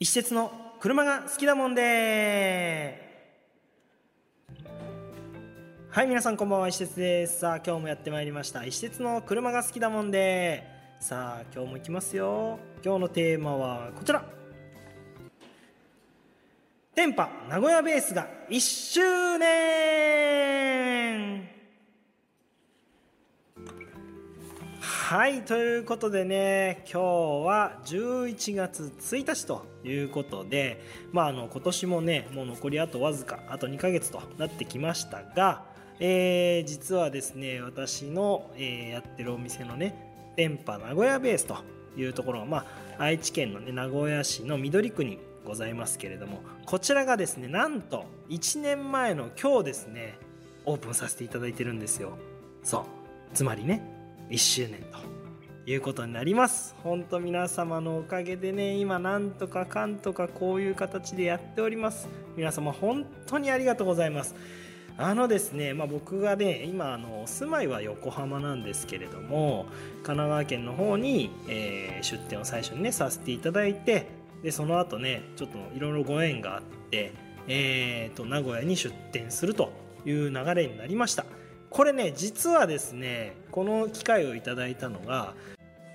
一節の車が好きだもんで。はい皆さんこんばんは。一節です。さあ今日もやってまいりました。一節の車が好きだもんで。さあ今日も行きますよ。今日のテーマはこちら。電波名古屋ベースが1周年。はいということでね今日は11月1日ということでまああの今年もねもう残りあとわずかあと2ヶ月となってきましたが、えー、実はですね私の、えー、やってるお店のね電波名古屋ベースというところが、まあ、愛知県の、ね、名古屋市の緑区にございますけれどもこちらがですねなんと1年前の今日ですねオープンさせていただいてるんですよ。そうつまりね1周年ということになります。本当皆様のおかげでね今なんとかかんとかこういう形でやっております。皆様本当にありがとうございます。あのですね、まあ、僕がね今あの住まいは横浜なんですけれども神奈川県の方に、えー、出店を最初にねさせていただいてでその後ねちょっといろいろご縁があって、えーと名古屋に出店するという流れになりました。これね実はですねこの機会をいただいたのが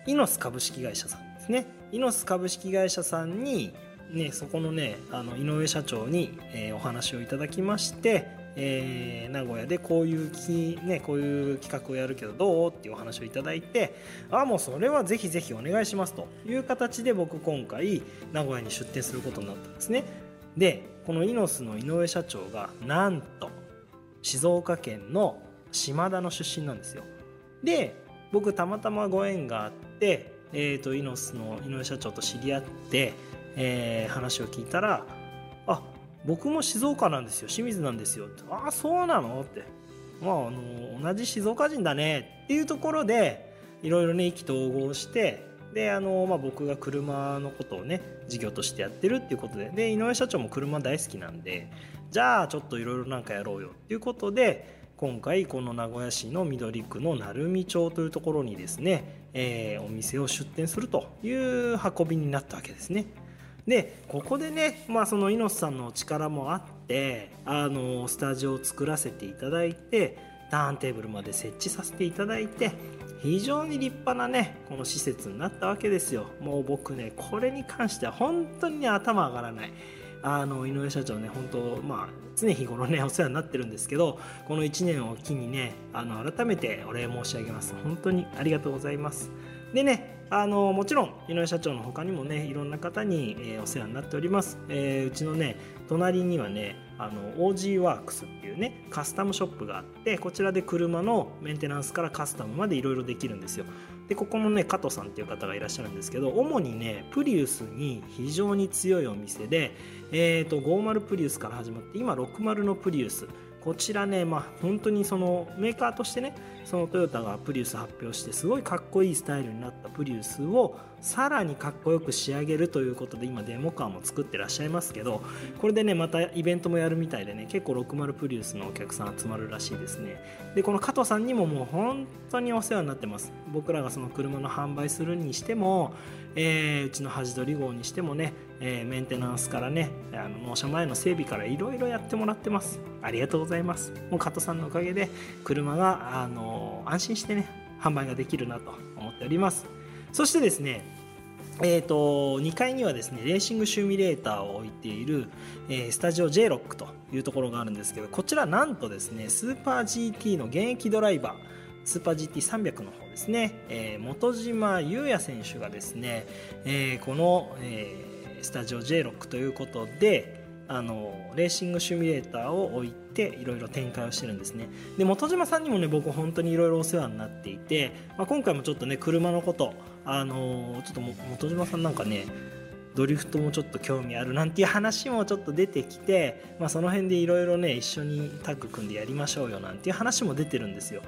イノス株式会社さんですね。イノス株式会社さんにねそこのねあの井上社長に、えー、お話をいただきましてえー、名古屋でこういうき、ね、こういう企画をやるけどどうっていうお話をいただいてあもうそれはぜひぜひお願いしますという形で僕今回名古屋に出店することになったんですね。でこのイノスの井上社長がなんと静岡県の島田の出身なんですよ。で僕たまたまご縁があって、えーと、イノスの井上社長と知り合って、えー、話を聞いたら「あ僕も静岡なんですよ。清水なんですよ」って「ああそうなの?」って「まあ、あの同じ静岡人だね」っていうところでいろいろね意気投合してであの、まあ、僕が車のことをね事業としてやってるっていうことで。で井上社長も車大好きなんでじゃあちょっといろいろなんかやろうよ。っていうことで今回この名古屋市の緑区の鳴海町というところにですね、えー、お店を出店するという運びになったわけですね。でここでね、まあ、その猪瀬さんの力もあってあのスタジオを作らせていただいてターンテーブルまで設置させていただいて非常に立派なねこの施設になったわけですよもう僕ねこれに関しては本当にね頭上がらないあの井上社長ね本当まあ常日頃ねお世話になってるんですけどこの1年を機にねあの改めてお礼申し上げます。本当にありがとうございます。でねあのもちろん井上社長の他にもねいろんな方に、えー、お世話になっております、えー、うちのね隣にはねあの OG ワークスっていうねカスタムショップがあってこちらで車のメンテナンスからカスタムまでいろいろできるんですよ。でここもね加藤さんっていう方がいらっしゃるんですけど主にねプリウスに非常に強いお店で、えーと、50プリウスから始まって今60のプリウス。こちらね、まあ、本当にそのメーカーとしてねそのトヨタがプリウス発表してすごいかっこいいスタイルになったプリウスをさらにかっこよく仕上げるということで今デモカーも作ってらっしゃいますけどこれでねまたイベントもやるみたいでね結構60プリウスのお客さん集まるらしいですね。でこの加藤さんにももう本当にお世話になってます。僕らがその車の販売するにしてもえー、うちの端取り号にしてもね、えー、メンテナンスからねあの納車前の整備からいろいろやってもらってます。ありがとうございます。もう加藤さんのおかげで車が、あの安心してね販売ができるなと思っております。そしてですねえーと、2階にはですねレーシングシミュレーターを置いている、えー、スタジオ J ロックというところがあるんですけどこちらなんとですねスーパー GT の現役ドライバースーパー GT300 の方ですね、えー、本島優也選手がですね、えー、この、えー、スタジオ J ロックということであのレーシングシミュレーターを置いていろいろ展開をしてるんですね。で本島さんにもね僕本当にいろいろお世話になっていて、まあ、今回もちょっとね車のことあのちょっと本島さんなんかねドリフトもちょっと興味あるなんていう話もちょっと出てきて、まあ、その辺でいろいろね一緒にタッグ組んでやりましょうよなんていう話も出てるんですよ。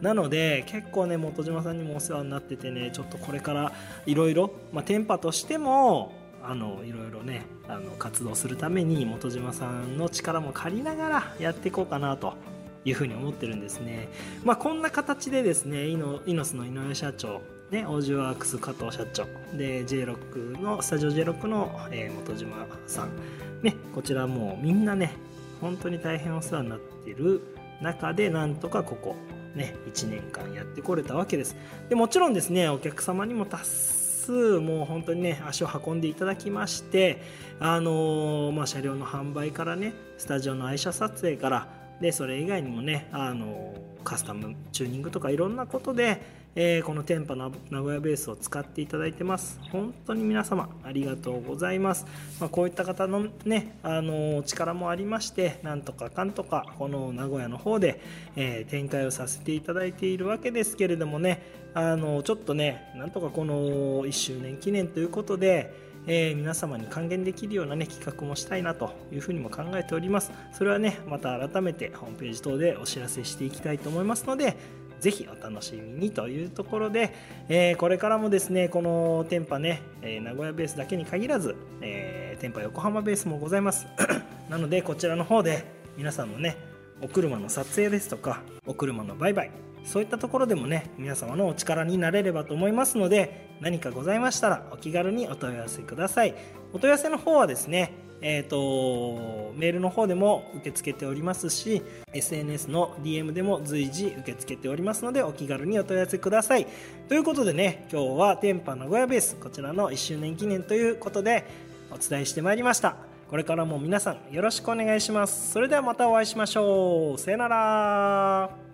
なので結構ね本島さんにもお世話になっててねちょっとこれからいろいろ店舗としてもあのいろいろねあの活動するために本島さんの力も借りながらやっていこうかなというふうに思ってるんですね。まあ、こんな形でですねイノイノスの井上社長ね、オージュワークス加藤社長で J6 のスタジオ J6 の、えー、本島さん、ね、こちらもうみんなね本当に大変お世話になってる中でなんとかここね1年間やってこれたわけですでもちろんですねお客様にも多つもう本当にね足を運んでいただきましてあのー、まあ、車両の販売からねスタジオの愛車撮影からでそれ以外にもねあのカスタムチューニングとかいろんなことでえー、この天パの名古屋ベースを使っていただいてます。本当に皆様ありがとうございます、まあ、こういった方のねあの力もありましてなんとかかんとかこの名古屋の方で、えー、展開をさせていただいているわけですけれどもねあのちょっとねなんとかこの1周年記念ということでえー、皆様に還元できるような、ね、企画もしたいなというふうにも考えております。それはね、また改めてホームページ等でお知らせしていきたいと思いますので、ぜひお楽しみにというところで、えー、これからもですね、このテンパね、えー、名古屋ベースだけに限らず、えー、テンパ横浜ベースもございます。なので、こちらの方で皆さんのね、お車の撮影ですとか、お車の売買、そういったところでもね、皆様のお力になれればと思いますので、何かございましたらお気軽にお問い合わせください。お問い合わせの方はですね、えーと、メールの方でも受け付けておりますし SNS の DM でも随時受け付けておりますのでお気軽にお問い合わせください。ということでね今日は天パ名古屋ベースこちらの1周年記念ということでお伝えしてまいりました。これからも皆さんよろしくお願いします。それではまたお会いしましょう。さよなら。